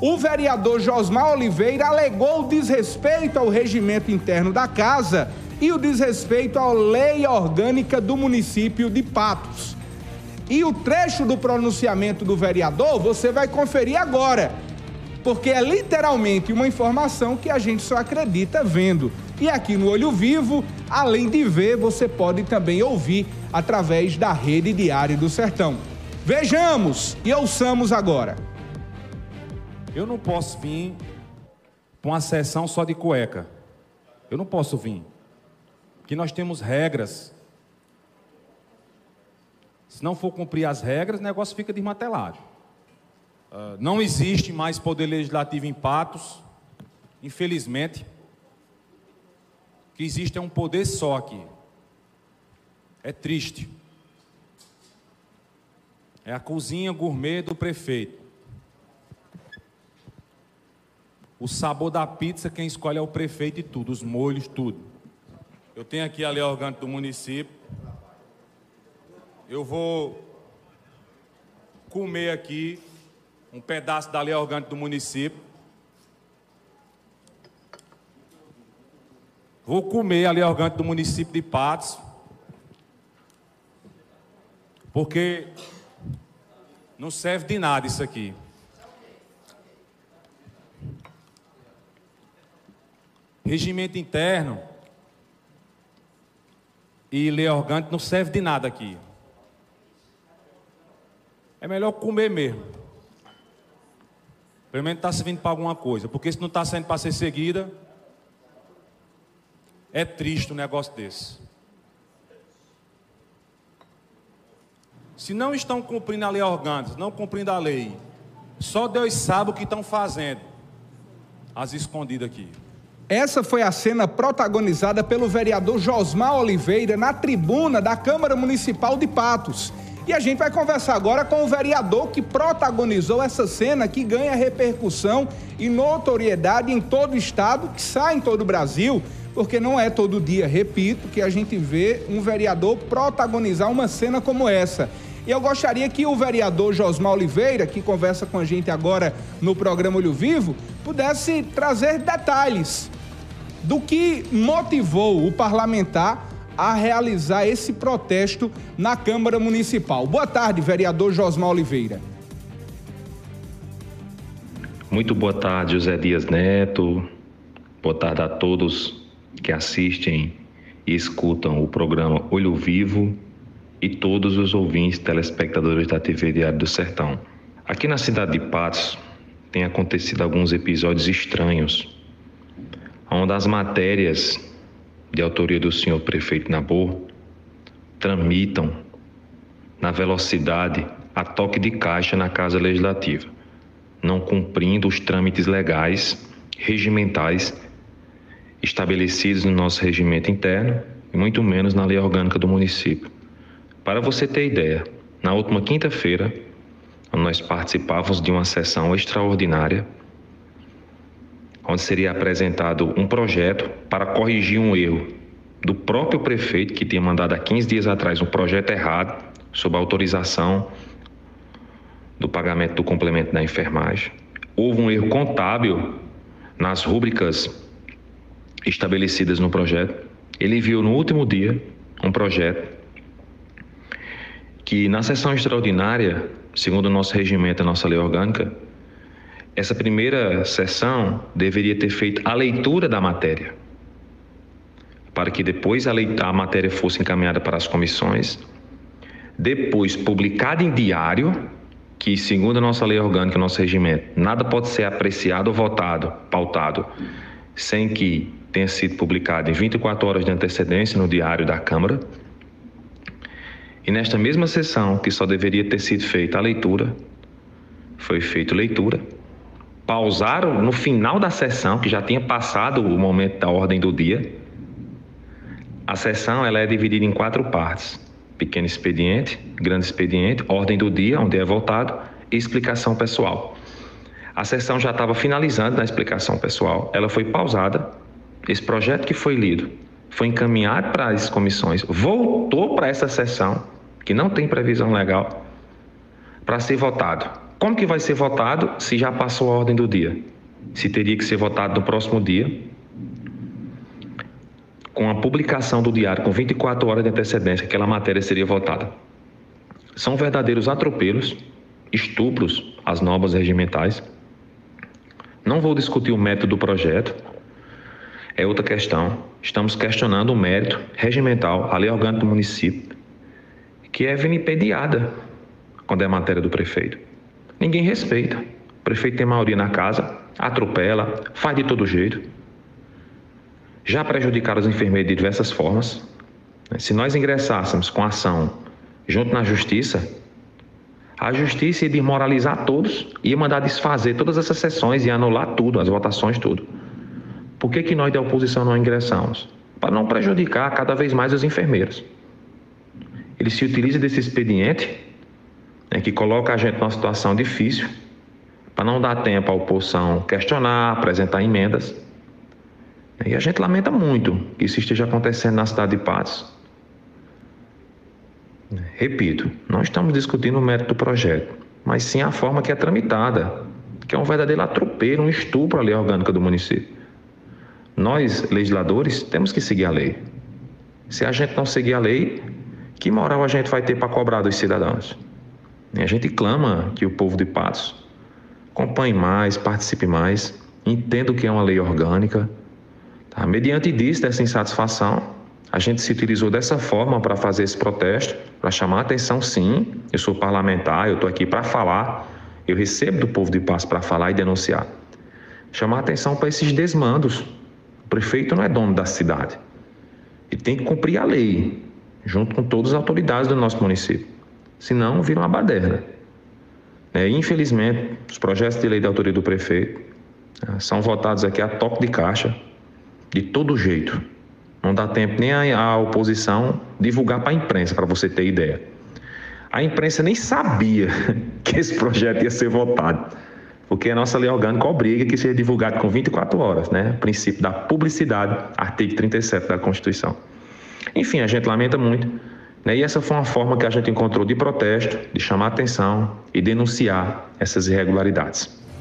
o vereador Josmar Oliveira alegou desrespeito ao regimento interno da casa e o desrespeito à lei orgânica do município de Patos. E o trecho do pronunciamento do vereador você vai conferir agora, porque é literalmente uma informação que a gente só acredita vendo. E aqui no Olho Vivo, além de ver, você pode também ouvir através da Rede Diário do Sertão. Vejamos e ouçamos agora. Eu não posso vir para uma sessão só de cueca. Eu não posso vir. Porque nós temos regras se não for cumprir as regras, o negócio fica desmantelado. Uh, não existe mais poder legislativo em Patos, infelizmente. O que existe é um poder só aqui. É triste. É a cozinha gourmet do prefeito. O sabor da pizza, quem escolhe é o prefeito e tudo, os molhos, tudo. Eu tenho aqui a lei orgânica do município eu vou comer aqui um pedaço da lei orgânica do município. Vou comer a lei orgânica do município de Patos. Porque não serve de nada isso aqui. Regimento interno e lei orgânica não serve de nada aqui. É melhor comer mesmo. Pelo menos está servindo para alguma coisa. Porque se não está saindo para ser seguida, é triste um negócio desse. Se não estão cumprindo a lei orgânica, não cumprindo a lei, só Deus sabe o que estão fazendo. As escondidas aqui. Essa foi a cena protagonizada pelo vereador Josmar Oliveira na tribuna da Câmara Municipal de Patos. E a gente vai conversar agora com o vereador que protagonizou essa cena que ganha repercussão e notoriedade em todo o estado, que sai em todo o Brasil, porque não é todo dia, repito, que a gente vê um vereador protagonizar uma cena como essa. E eu gostaria que o vereador Josmar Oliveira, que conversa com a gente agora no programa Olho Vivo, pudesse trazer detalhes do que motivou o parlamentar a realizar esse protesto na Câmara Municipal. Boa tarde, vereador Josmar Oliveira. Muito boa tarde, José Dias Neto. Boa tarde a todos que assistem e escutam o programa Olho Vivo e todos os ouvintes telespectadores da TV Diário do Sertão. Aqui na cidade de Patos tem acontecido alguns episódios estranhos, onde as matérias de autoria do senhor prefeito Nabor, tramitam na velocidade a toque de caixa na Casa Legislativa, não cumprindo os trâmites legais, regimentais estabelecidos no nosso regimento interno e muito menos na lei orgânica do município. Para você ter ideia, na última quinta-feira, nós participávamos de uma sessão extraordinária onde seria apresentado um projeto para corrigir um erro do próprio prefeito, que tinha mandado há 15 dias atrás um projeto errado sobre a autorização do pagamento do complemento da enfermagem. Houve um erro contábil nas rúbricas estabelecidas no projeto. Ele enviou no último dia um projeto que, na sessão extraordinária, segundo o nosso regimento, a nossa lei orgânica, essa primeira sessão deveria ter feito a leitura da matéria, para que depois a, a matéria fosse encaminhada para as comissões, depois publicada em diário, que segundo a nossa lei orgânica, nosso regimento, nada pode ser apreciado ou votado, pautado, sem que tenha sido publicado em 24 horas de antecedência no diário da Câmara. E nesta mesma sessão, que só deveria ter sido feita a leitura, foi feita leitura pausaram no final da sessão, que já tinha passado o momento da ordem do dia. A sessão ela é dividida em quatro partes: pequeno expediente, grande expediente, ordem do dia, onde é votado, e explicação pessoal. A sessão já estava finalizando na explicação pessoal, ela foi pausada. Esse projeto que foi lido foi encaminhado para as comissões, voltou para essa sessão, que não tem previsão legal, para ser votado. Como que vai ser votado se já passou a ordem do dia? Se teria que ser votado no próximo dia, com a publicação do diário com 24 horas de antecedência, aquela matéria seria votada. São verdadeiros atropelos, estupros às normas regimentais. Não vou discutir o método do projeto, é outra questão. Estamos questionando o mérito regimental, a lei orgânica do município, que é vinipendiada quando é matéria do prefeito. Ninguém respeita. O prefeito tem maioria na casa, atropela, faz de todo jeito já prejudicaram os enfermeiros de diversas formas. Se nós ingressássemos com ação junto na justiça, a justiça ia desmoralizar todos, ia mandar desfazer todas essas sessões e anular tudo, as votações, tudo. Por que, que nós da oposição não ingressamos? Para não prejudicar cada vez mais os enfermeiros. Ele se utiliza desse expediente, né, que coloca a gente numa situação difícil, para não dar tempo à oposição questionar, apresentar emendas. E a gente lamenta muito que isso esteja acontecendo na cidade de Patos. Repito, não estamos discutindo o mérito do projeto, mas sim a forma que é tramitada, que é um verdadeiro atropelo, um estupro à lei orgânica do município. Nós, legisladores, temos que seguir a lei. Se a gente não seguir a lei, que moral a gente vai ter para cobrar dos cidadãos? E a gente clama que o povo de Patos acompanhe mais, participe mais, entenda o que é uma lei orgânica, Tá? Mediante disso, dessa insatisfação, a gente se utilizou dessa forma para fazer esse protesto, para chamar a atenção, sim. Eu sou parlamentar, eu estou aqui para falar, eu recebo do povo de paz para falar e denunciar. Chamar a atenção para esses desmandos. O prefeito não é dono da cidade. Ele tem que cumprir a lei, junto com todas as autoridades do nosso município. Senão, vira uma baderna. É, infelizmente, os projetos de lei da autoria do prefeito né, são votados aqui a toque de caixa, de todo jeito. Não dá tempo nem a, oposição divulgar para a imprensa, para você ter ideia. A imprensa nem sabia que esse projeto ia ser votado, porque a nossa lei orgânica obriga que seja divulgado com 24 horas, né? O princípio da publicidade, artigo 37 da Constituição. Enfim, a gente lamenta muito? E essa foi uma forma que a gente encontrou de protesto, de chamar atenção e denunciar essas irregularidades.